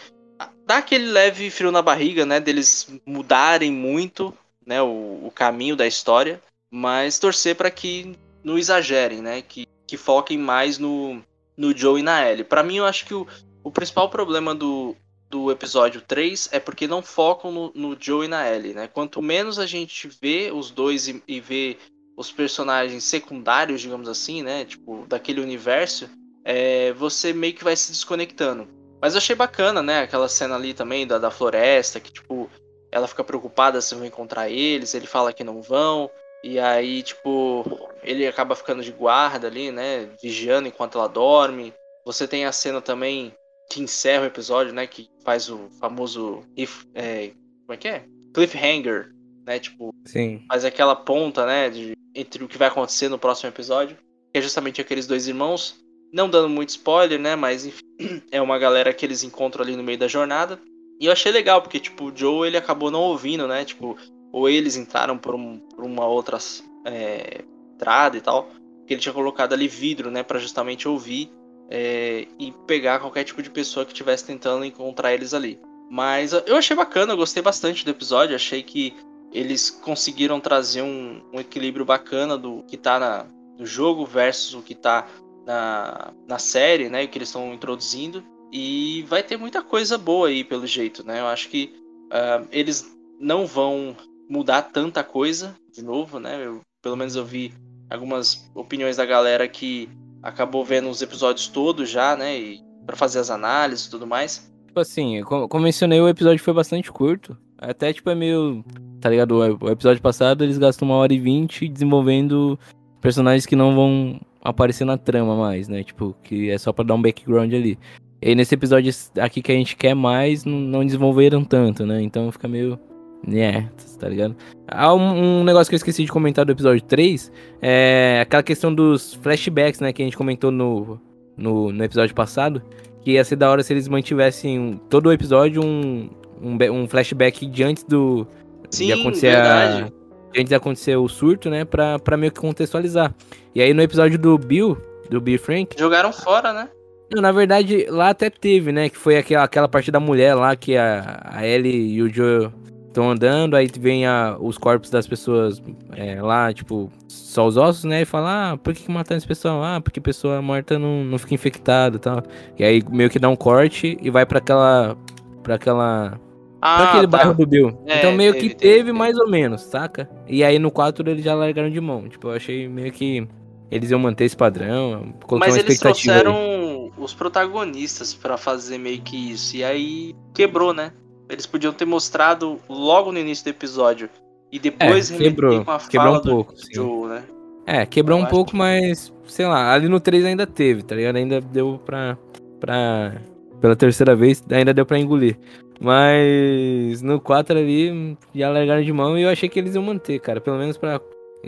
Speaker 1: dá aquele leve frio na barriga, né? Deles mudarem muito, né? O, o caminho da história, mas torcer para que não exagerem, né? Que, que foquem mais no, no Joe e na Ellie. Para mim, eu acho que o, o principal problema do, do episódio 3 é porque não focam no, no Joe e na Ellie, né? Quanto menos a gente vê os dois e, e vê os personagens secundários, digamos assim, né? Tipo, daquele universo, é, você meio que vai se desconectando. Mas eu achei bacana, né? Aquela cena ali também da, da floresta, que, tipo, ela fica preocupada se vão encontrar eles, ele fala que não vão. E aí, tipo, ele acaba ficando de guarda ali, né? Vigiando enquanto ela dorme. Você tem a cena também que encerra o episódio, né? Que faz o famoso. If, é, como é que é? Cliffhanger, né? Tipo,
Speaker 2: Sim.
Speaker 1: faz aquela ponta, né? De, entre o que vai acontecer no próximo episódio. Que é justamente aqueles dois irmãos não dando muito spoiler, né? Mas enfim, *clears throat* é uma galera que eles encontram ali no meio da jornada. E eu achei legal, porque, tipo, o Joe ele acabou não ouvindo, né? Tipo, ou eles entraram por, um, por uma outra é, entrada e tal. Que ele tinha colocado ali vidro, né? para justamente ouvir é, e pegar qualquer tipo de pessoa que estivesse tentando encontrar eles ali. Mas eu achei bacana, eu gostei bastante do episódio. Achei que eles conseguiram trazer um, um equilíbrio bacana do que tá na, no jogo versus o que tá na, na série, né? Que eles estão introduzindo. E vai ter muita coisa boa aí, pelo jeito, né? Eu acho que uh, eles não vão mudar tanta coisa de novo, né? Eu, pelo menos eu vi algumas opiniões da galera que acabou vendo os episódios todos já, né? E para fazer as análises e tudo mais.
Speaker 2: Tipo assim, como mencionei, o episódio foi bastante curto. Até, tipo, é meio. Tá ligado? O episódio passado eles gastam uma hora e vinte desenvolvendo personagens que não vão aparecer na trama mais, né? Tipo, que é só para dar um background ali. E nesse episódio aqui que a gente quer mais, não, desenvolveram tanto, né? Então fica meio. É, tá ligado? Há um, um, negócio que eu esqueci de comentar do episódio 3, é aquela questão dos flashbacks, né? Que a gente comentou no, no, no episódio passado. Que ia ser da hora se eles mantivessem todo o episódio um, um, um flashback de antes do.
Speaker 1: Sim, de acontecer verdade.
Speaker 2: a antes de acontecer o surto, né? Pra, pra meio que contextualizar. E aí no episódio do Bill, do Bill Frank.
Speaker 1: Jogaram fora, né?
Speaker 2: Não, na verdade, lá até teve, né? Que foi aquela, aquela parte da mulher lá que a, a Ellie e o Joe estão andando, aí vem a, os corpos das pessoas é, lá, tipo, só os ossos, né? E fala, ah, por que, que mataram esse pessoal? Ah, porque pessoa morta não, não fica infectada e tal. E aí meio que dá um corte e vai para aquela. para aquela. Ah, pra aquele tá. bairro do Bill. É, então meio teve, que teve, teve, mais ou menos, saca? E aí no 4 eles já largaram de mão. Tipo, eu achei meio que eles iam manter esse padrão.
Speaker 1: Mas eles trouxeram aí. os protagonistas para fazer meio que isso. E aí quebrou, né? Eles podiam ter mostrado logo no início do episódio. E depois
Speaker 2: é, quebrou, com a quebrou um pouco,
Speaker 1: Joe, né?
Speaker 2: É, quebrou Eu um pouco, que... mas, sei lá, ali no 3 ainda teve, tá ligado? Ainda deu pra. pra pela terceira vez, ainda deu pra engolir. Mas no 4 ali já largaram de mão e eu achei que eles iam manter, cara. Pelo menos pra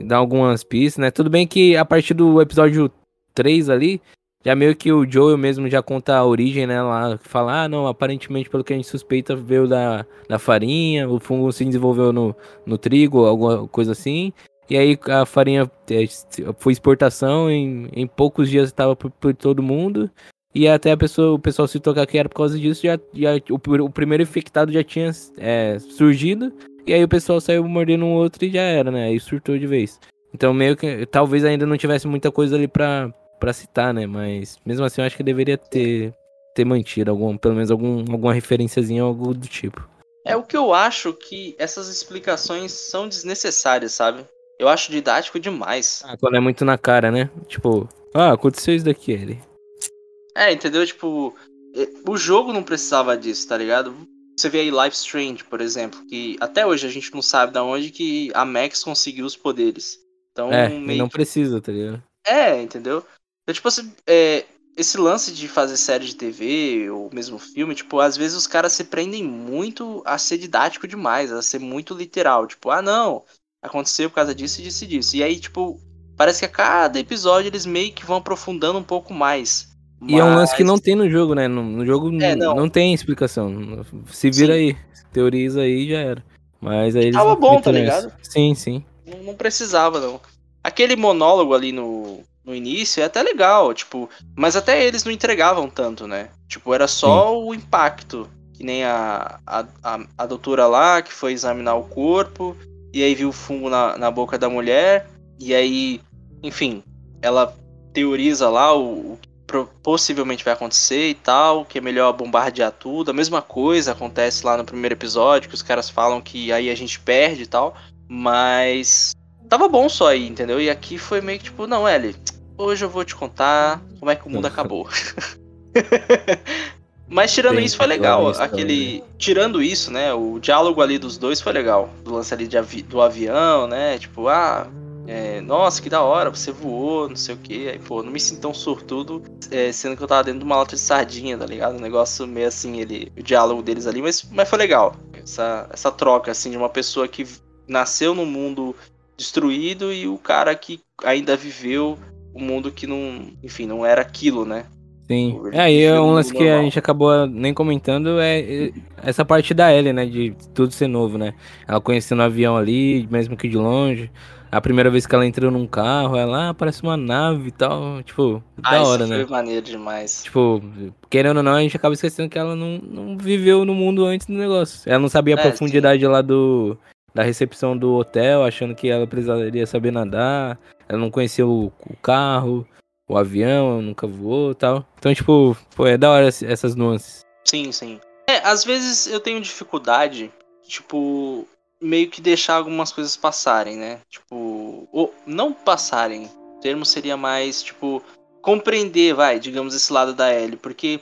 Speaker 2: dar algumas pistas, né? Tudo bem que a partir do episódio 3 ali, já meio que o Joel mesmo já conta a origem, né? Lá, fala, ah, não, aparentemente, pelo que a gente suspeita, veio da, da farinha, o fungo se desenvolveu no, no trigo, alguma coisa assim. E aí a farinha é, foi exportação, em, em poucos dias estava por, por, todo mundo. E até a pessoa, o pessoal se tocar que era por causa disso, já, já o, o primeiro infectado já tinha é, surgido. E aí o pessoal saiu mordendo um outro e já era, né? Aí surtou de vez. Então meio que talvez ainda não tivesse muita coisa ali pra, pra citar, né? Mas mesmo assim eu acho que deveria ter, ter mantido algum, pelo menos algum, alguma referenciazinha algo do tipo.
Speaker 1: É o que eu acho que essas explicações são desnecessárias, sabe? Eu acho didático demais.
Speaker 2: Ah, quando é muito na cara, né? Tipo, ah, aconteceu isso daqui, ele.
Speaker 1: É, entendeu? Tipo, o jogo não precisava disso, tá ligado? Você vê aí Life Strange, por exemplo, que até hoje a gente não sabe de onde que a Max conseguiu os poderes. Então,
Speaker 2: é, não que... precisa, tá ligado?
Speaker 1: É, entendeu? Então, tipo assim, é, esse lance de fazer série de TV ou mesmo filme, tipo, às vezes os caras se prendem muito a ser didático demais, a ser muito literal. Tipo, ah, não, aconteceu por causa disso e disso e disso. E aí, tipo, parece que a cada episódio eles meio que vão aprofundando um pouco mais.
Speaker 2: E Mas... é um lance que não tem no jogo, né? No, no jogo é, não. não. tem explicação. Se vira sim. aí, teoriza aí já era. Mas aí eles
Speaker 1: Tava bom, tá ligado?
Speaker 2: Sim, sim.
Speaker 1: Não, não, precisava, não. Aquele monólogo ali no, no início é até legal, tipo, mas até eles não entregavam tanto, né? Tipo, era só sim. o impacto. Que nem a, a, a, a, doutora lá que foi examinar o corpo, e aí viu o fungo na, na boca da mulher, e aí, enfim, ela teoriza lá o, o possivelmente vai acontecer e tal, que é melhor bombardear tudo. A mesma coisa acontece lá no primeiro episódio, que os caras falam que aí a gente perde e tal, mas tava bom só aí, entendeu? E aqui foi meio que tipo, não, Ellie, hoje eu vou te contar como é que o mundo acabou. *laughs* Mas tirando Bem, isso foi legal, aquele, tirando isso, né, o diálogo ali dos dois foi legal, do lance ali avi... do avião, né, tipo, ah, é, nossa, que da hora, você voou, não sei o que. Aí, pô, não me sinto tão sortudo, é, sendo que eu tava dentro de uma lata de sardinha, tá ligado? Um negócio meio assim, ele, o diálogo deles ali, mas, mas foi legal. Essa, essa troca, assim, de uma pessoa que nasceu num mundo destruído e o cara que ainda viveu um mundo que não, enfim, não era aquilo, né?
Speaker 2: Sim. É, aí é um lance que a gente acabou nem comentando é essa parte da Ellie, né? De tudo ser novo, né? Ela conhecendo o avião ali, mesmo que de longe. A primeira vez que ela entrou num carro, ela ah, parece uma nave e tal. Tipo, ah, da hora, né?
Speaker 1: Foi maneiro demais.
Speaker 2: Tipo, querendo ou não, a gente acaba esquecendo que ela não, não viveu no mundo antes do negócio. Ela não sabia a é, profundidade sim. lá do. Da recepção do hotel, achando que ela precisaria saber nadar. Ela não conhecia o, o carro, o avião, nunca voou tal. Então, tipo, pô, é da hora essas nuances.
Speaker 1: Sim, sim. É, às vezes eu tenho dificuldade, tipo, meio que deixar algumas coisas passarem, né? Tipo, ou não passarem. O termo seria mais, tipo, compreender, vai, digamos, esse lado da Ellie. Porque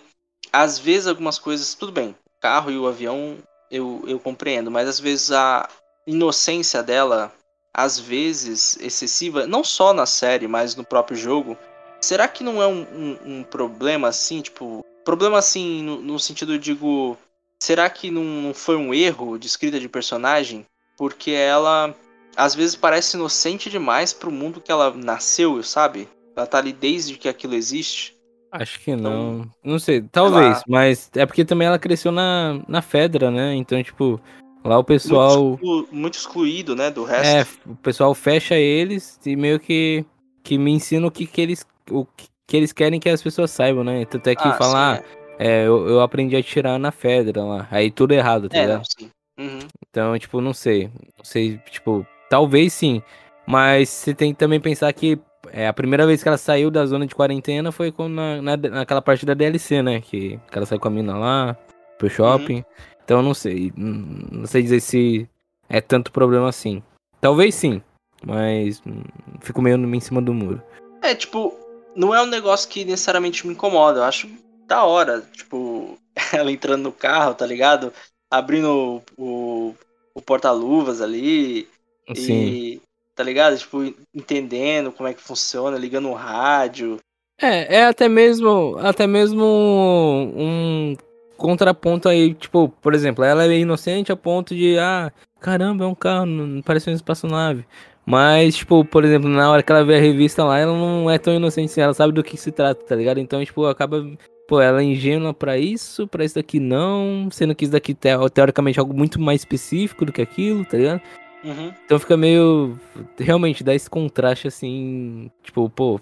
Speaker 1: às vezes algumas coisas, tudo bem, o carro e o avião eu, eu compreendo, mas às vezes a inocência dela, às vezes excessiva, não só na série, mas no próprio jogo. Será que não é um, um, um problema assim, tipo, problema assim no, no sentido, digo, será que não foi um erro de escrita de personagem? Porque ela às vezes parece inocente demais pro mundo que ela nasceu, sabe? Ela tá ali desde que aquilo existe.
Speaker 2: Acho que não. Então, não sei, talvez, mas é porque também ela cresceu na, na Fedra, né? Então, tipo, lá o pessoal.
Speaker 1: Muito, exclu... muito excluído, né? Do resto.
Speaker 2: É, o pessoal fecha eles e meio que, que me ensina o que, que eles. O que, que eles querem que as pessoas saibam, né? Tanto é que
Speaker 1: Ah,
Speaker 2: falar,
Speaker 1: sim,
Speaker 2: é, eu, eu aprendi a tirar na Fedra lá. Aí tudo errado, tá
Speaker 1: é. É,
Speaker 2: ligado?
Speaker 1: não, sim. Uhum.
Speaker 2: Então, tipo, não sei. Não sei, tipo, talvez sim. Mas você tem que também pensar que é, a primeira vez que ela saiu da zona de quarentena foi quando na, na- naquela parte da DLC, né? Que, que ela saiu com a mina lá, pro shopping. Então, não sei. Hum, Não sei dizer se é tanto problema assim. Talvez sim. Mas hum, fico meio em cima do muro.
Speaker 1: É, tipo, não é um negócio que necessariamente me incomoda. Eu acho da hora, tipo, *laughs* ela entrando no carro, tá ligado? Abrindo o, o porta-luvas ali.
Speaker 2: Sim.
Speaker 1: E, tá ligado? Tipo, entendendo como é que funciona, ligando o rádio.
Speaker 2: É, é até mesmo, até mesmo um contraponto aí, tipo, por exemplo, ela é inocente a ponto de, ah, caramba, é um carro, não parece uma espaçonave. Mas, tipo, por exemplo, na hora que ela vê a revista lá, ela não é tão inocente assim, ela sabe do que se trata, tá ligado? Então, tipo, acaba, pô, ela é ingênua pra isso, pra isso daqui não, sendo que isso daqui teo- teoricamente é algo muito mais específico do que aquilo, tá ligado?
Speaker 1: Uhum.
Speaker 2: Então fica meio. Realmente dá esse contraste assim. Tipo, pô,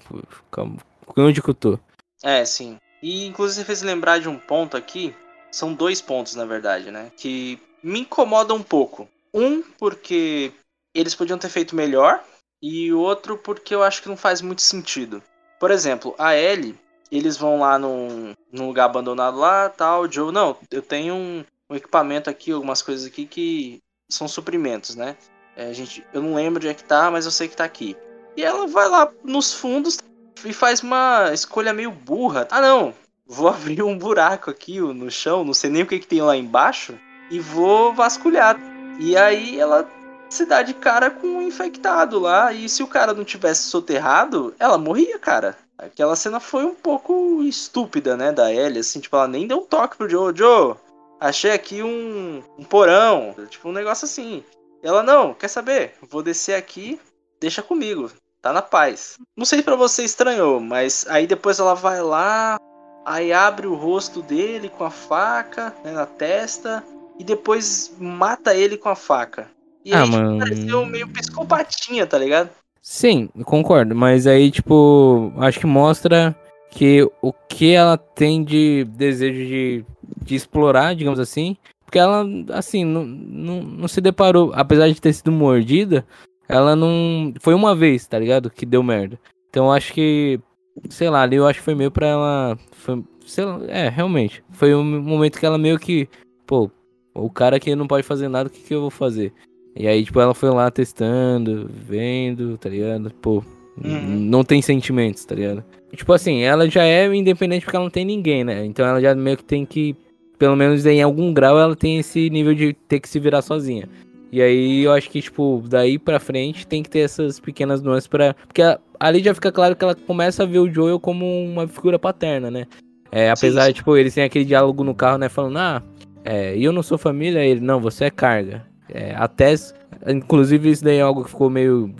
Speaker 2: calma, onde que eu tô?
Speaker 1: É, sim. E inclusive você fez lembrar de um ponto aqui. São dois pontos, na verdade, né? Que me incomodam um pouco. Um, porque eles podiam ter feito melhor. E o outro, porque eu acho que não faz muito sentido. Por exemplo, a Ellie, eles vão lá num, num lugar abandonado lá, tal. O Joe, não, eu tenho um, um equipamento aqui, algumas coisas aqui que são suprimentos, né? É, gente, eu não lembro onde é que tá, mas eu sei que tá aqui. E ela vai lá nos fundos e faz uma escolha meio burra. Ah, não, vou *laughs* abrir um buraco aqui no chão, não sei nem o que, que tem lá embaixo, e vou vasculhar. E aí ela se dá de cara com um infectado lá, e se o cara não tivesse soterrado, ela morria, cara. Aquela cena foi um pouco estúpida, né, da Ellie, assim, tipo, ela nem deu um toque pro Joe. Joe, achei aqui um, um porão, tipo, um negócio assim. Ela, não, quer saber? Vou descer aqui, deixa comigo, tá na paz. Não sei pra você estranhou, mas aí depois ela vai lá, aí abre o rosto dele com a faca né, na testa e depois mata ele com a faca. E
Speaker 2: Ah,
Speaker 1: aí tipo,
Speaker 2: mano.
Speaker 1: pareceu meio psicopatinha, tá ligado?
Speaker 2: Sim, concordo, mas aí, tipo, acho que mostra que o que ela tem de desejo de, de explorar, digamos assim, porque ela, assim, não, não, não se deparou, apesar de ter sido mordida, ela não. Foi uma vez, tá ligado? Que deu merda. Então acho que, sei lá, ali eu acho que foi meio pra ela. Foi, sei lá, é, realmente. Foi um momento que ela meio que, pô, o cara que não pode fazer nada, o que, que eu vou fazer? E aí, tipo, ela foi lá testando, vendo, tá ligado? Pô,
Speaker 1: Uhum.
Speaker 2: não tem sentimentos, tá ligado? E, tipo assim, ela já é independente porque ela não tem ninguém, né? Então ela já meio que tem que, pelo menos em algum grau, ela tem esse nível de ter que se virar sozinha. E aí eu acho que, tipo, daí pra frente tem que ter essas pequenas nuances pra. Porque a- ali já fica claro que ela começa a ver o Joel como uma figura paterna, né? É, apesar
Speaker 1: sim.
Speaker 2: de, tipo, eles têm aquele diálogo no carro, né? Falando, ah, é, eu não sou família, ele, não, você é carga. É, a Tess, inclusive isso daí é algo que ficou meio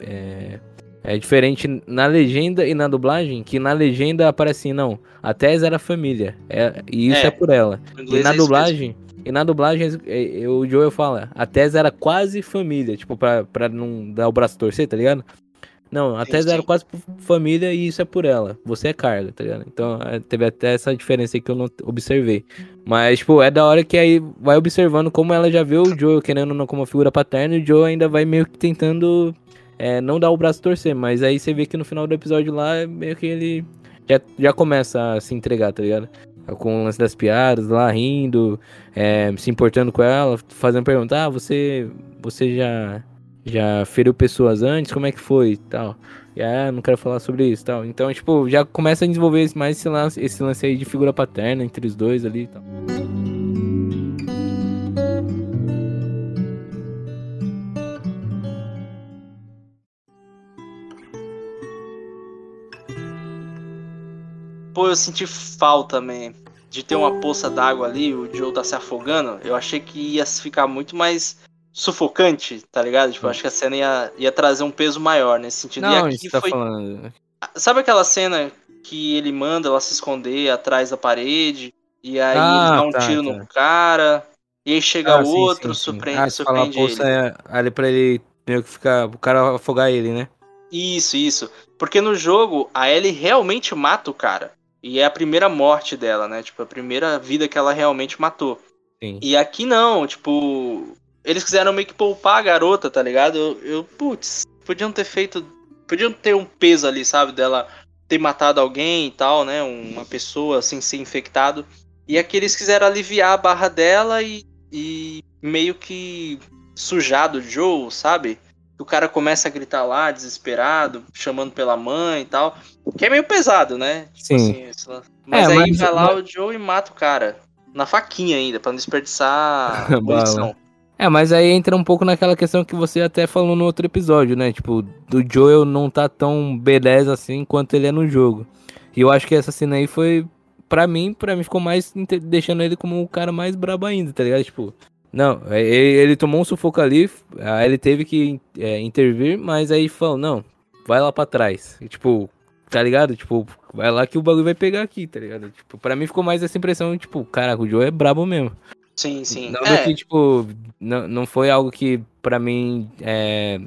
Speaker 2: é, é diferente na legenda e na dublagem, que na legenda aparece assim, não, a Tess era família, é, e isso é,
Speaker 1: É,
Speaker 2: por ela. E na
Speaker 1: é
Speaker 2: dublagem, e na dublagem é, é, o Joel fala, a Tess era quase família, tipo, pra, pra não dar o braço torcer, tá ligado? Não, a
Speaker 1: Sim, sim.
Speaker 2: quase família e isso é por ela. Você é carga, tá ligado? Então é, teve até essa diferença aí que eu não observei. Mas, tipo, é da hora que aí vai observando como ela já vê o Joe querendo não como uma figura paterna e o Joe ainda vai meio que tentando é, não dar o braço torcer. Mas aí você vê que no final do episódio lá, meio que ele já, já começa a se entregar, tá ligado? Com o lance das piadas, lá rindo, é, se importando com ela, fazendo pergunta, ah, você, você já, já feriu pessoas antes? Como é que foi tal? E, ah, não quero falar sobre isso tal. Então, tipo, já começa a desenvolver mais esse lance, esse lance aí de figura paterna entre os dois ali e tal.
Speaker 1: Pô, eu senti falta, man, de ter uma poça d'água ali, o Joe tá se afogando. Eu achei que ia ficar muito mais sufocante, tá ligado? Tipo, acho que a cena ia, ia trazer um peso maior nesse sentido. e
Speaker 2: Não,
Speaker 1: aqui
Speaker 2: isso tá
Speaker 1: foi.
Speaker 2: falando.
Speaker 1: Sabe aquela cena que ele manda ela se esconder atrás da parede? E aí
Speaker 2: Ah,
Speaker 1: eles dão um
Speaker 2: tá,
Speaker 1: tiro
Speaker 2: tá.
Speaker 1: no cara. E aí chega
Speaker 2: Ah,
Speaker 1: outro,
Speaker 2: sim, sim.
Speaker 1: surpreende,
Speaker 2: Ah,
Speaker 1: surpreende ele.
Speaker 2: é ali pra ele meio que ficar. O cara afogar ele, né?
Speaker 1: Isso, isso. Porque no jogo, a Ellie realmente mata o cara. E é a primeira morte dela, né? Tipo, a primeira vida que ela realmente matou.
Speaker 2: Sim.
Speaker 1: E aqui não, tipo. Eles quiseram meio que poupar a garota, tá ligado? Eu, eu putz, podiam ter feito. Podiam ter um peso ali, sabe? Dela ter matado alguém e tal, né? Uma pessoa sem ser infectado. E aqui eles quiseram aliviar a barra dela e, e meio que sujar do Joe, sabe? O cara começa a gritar lá, desesperado, chamando pela mãe e tal. Que é meio pesado, né?
Speaker 2: Sim.
Speaker 1: Assim, isso- mas
Speaker 2: É,
Speaker 1: aí
Speaker 2: mas-
Speaker 1: vai lá o Joe e mata o cara. Na faquinha ainda, pra não desperdiçar *laughs* munição.
Speaker 2: É, mas aí entra um pouco naquela questão que você até falou no outro episódio, né? Tipo, do Joel não tá tão beleza assim quanto ele é no jogo. E eu acho que essa cena aí foi, pra mim, pra mim ficou mais deixando ele como o cara mais brabo ainda, tá ligado? Tipo, não, é, ele, ele tomou um sufoco ali, aí ele teve que é, intervir, mas aí falou, não, vai lá pra trás. E, tipo, tá ligado? Tipo, vai lá que o bagulho vai pegar aqui, tá ligado? Tipo, pra mim ficou mais essa impressão, tipo, caraca, o Joe é brabo mesmo.
Speaker 1: Sim, sim.
Speaker 2: Não
Speaker 1: É,
Speaker 2: que, tipo, não, não foi algo que, pra mim, é,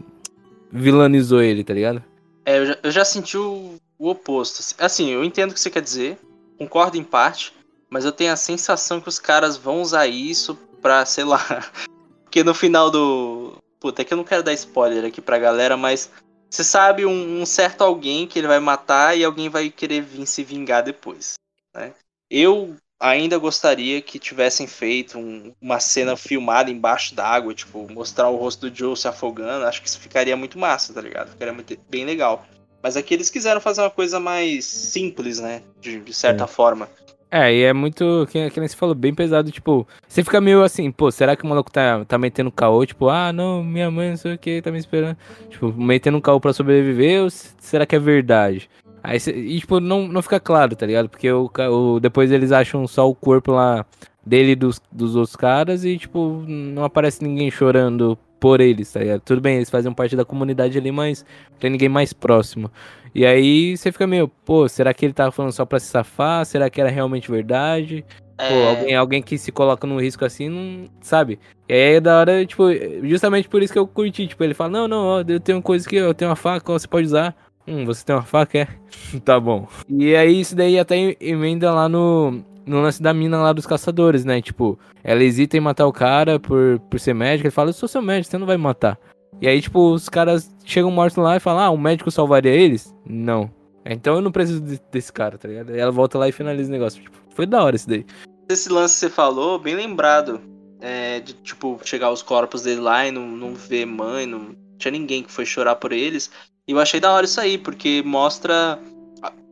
Speaker 2: vilanizou ele, tá ligado?
Speaker 1: é, eu, já, eu já senti o, o oposto. Assim, eu entendo o que você quer dizer, concordo em parte, mas eu tenho a sensação que os caras vão usar isso pra, sei lá. *laughs* Porque no final do. Puta, é que eu não quero dar spoiler aqui pra galera, mas você sabe um, um certo alguém que ele vai matar e alguém vai querer vir se vingar depois. Né? Eu ainda gostaria que tivessem feito um- uma cena filmada embaixo d'água, tipo, mostrar o rosto do Joe se afogando. Acho que isso ficaria muito massa, tá ligado? Ficaria muito, bem legal. Mas aqui eles quiseram fazer uma coisa mais simples, né? De, de certa forma.
Speaker 2: É, e é muito, que, que nem você falou, bem pesado, tipo, você fica meio assim, pô, será que o maluco tá, tá metendo caô, tipo, ah, não, minha mãe não sei o que, tá me esperando, tipo, metendo um caô pra sobreviver, ou será que é verdade? Aí, cê- e, tipo, não, não fica claro, tá ligado? Porque o, o, depois eles acham só o corpo lá dele e dos, dos outros caras e, tipo, não aparece ninguém chorando por eles, tá ligado? Tudo bem, eles fazem parte da comunidade ali, mas não tem ninguém mais próximo. E aí você fica meio, pô, será que ele tava falando só pra se safar? Será que era realmente verdade? Pô,
Speaker 1: É,
Speaker 2: alguém, alguém que se coloca num risco assim, não. Sabe? E aí é da hora, tipo, justamente por isso que eu curti. Tipo, ele fala, não, não, ó, eu tenho coisa que eu tenho uma faca, ó, você pode usar. Hum, você tem uma faca, é? *laughs* tá bom. E aí isso daí até emenda lá no, no lance da mina lá dos caçadores, né? Tipo, ela hesita em matar o cara por, por ser médico. Ele fala, eu sou seu médico, você não vai me matar. E aí, tipo, os caras chegam mortos lá e falam, ah, o médico salvaria eles? Não. Então eu não preciso de- desse cara, tá ligado? Aí ela volta lá e finaliza o negócio. Tipo, foi da hora isso daí.
Speaker 1: esse lance que você falou, bem lembrado. É, de, tipo, chegar os corpos dele lá e não, não ver mãe, não tinha ninguém que foi chorar por eles. E eu achei da hora isso aí, porque mostra.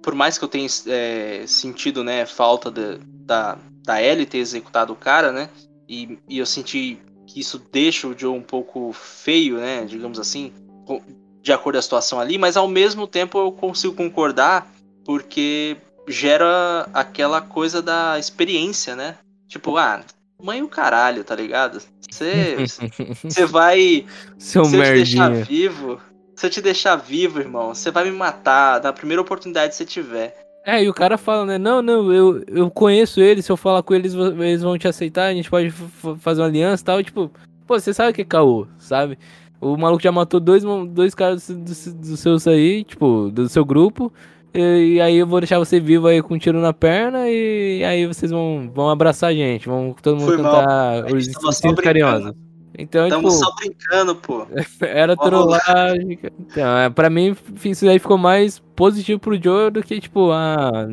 Speaker 1: Por mais que eu tenha é, sentido, né, falta da, da, da Ellie ter executado o cara, né? E, e eu senti que isso deixa o Joe um pouco feio, né? Digamos assim, de acordo com a situação ali, mas ao mesmo tempo eu consigo concordar, porque gera aquela coisa da experiência, né? Tipo, ah, mãe o caralho, tá ligado? Você *laughs* você vai. Se eu te deixar vivo. Se eu te deixar vivo, irmão, você vai me matar na primeira oportunidade que você tiver.
Speaker 2: É, e o cara fala, né? Não, não, eu, eu conheço eles, se eu falar com eles, eles vão te aceitar, a gente pode fazer uma aliança e tal. Tipo, pô, você sabe o que é caô, sabe? O maluco já matou dois, dois caras dos do seus aí, tipo, do seu grupo. E, e aí eu vou deixar você vivo aí com um tiro na perna e aí vocês vão, vão abraçar a gente, vão todo mundo
Speaker 1: Foi mal.
Speaker 2: cantar
Speaker 1: gente
Speaker 2: os carinhosos. Então,
Speaker 1: Estamos
Speaker 2: tipo,
Speaker 1: só brincando, pô. *laughs*
Speaker 2: era
Speaker 1: Vamos lá.
Speaker 2: trollagem. cara. Então, é, pra mim, isso daí ficou mais positivo pro Joe do que, tipo, ah,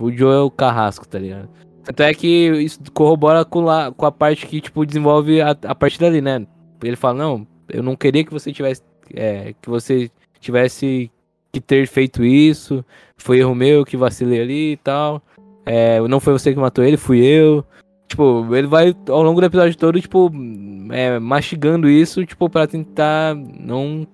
Speaker 2: o Joe é o carrasco, tá ligado? Tanto é que isso corrobora com, lá, com a parte que, tipo, desenvolve a, a partir dali, né? Ele fala, não, eu não queria que você tivesse. é, que você tivesse que ter feito isso. Foi erro meu que vacilei ali e tal. É, não foi você que matou ele, fui eu. Tipo, ele vai ao longo do episódio todo, tipo, é, mastigando isso, tipo, pra tentar não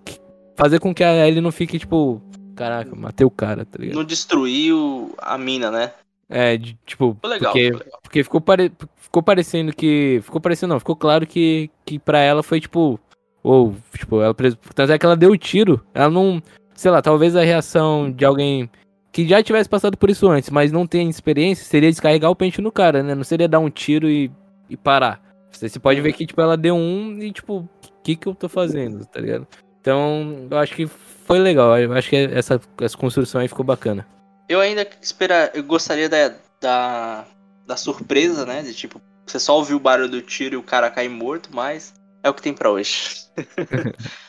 Speaker 2: fazer com que a Ellie não fique, tipo, caraca, matei o cara, tá ligado?
Speaker 1: Não destruiu a mina, né?
Speaker 2: É, de- tipo,
Speaker 1: legal.
Speaker 2: porque,
Speaker 1: legal.
Speaker 2: porque ficou, pare... ficou parecendo que. Ficou parecendo, não, ficou claro que, que pra ela foi tipo. Ou, tipo, ela. Tanto é que ela deu o tiro. Ela não. Sei lá, talvez a reação de alguém que já tivesse passado por isso antes, mas não tem experiência, seria descarregar o pente no cara, né? Não seria dar um tiro e, e parar. Você, você pode ver que, tipo, ela deu um e, tipo, o que que eu tô fazendo, tá ligado? Então, eu acho que foi legal. Eu acho que essa, essa construção aí ficou bacana.
Speaker 1: Eu ainda espera, eu gostaria da, da, da surpresa, né? De tipo, você só ouviu o barulho do tiro e o cara cai morto, mas é o que tem para hoje. *laughs*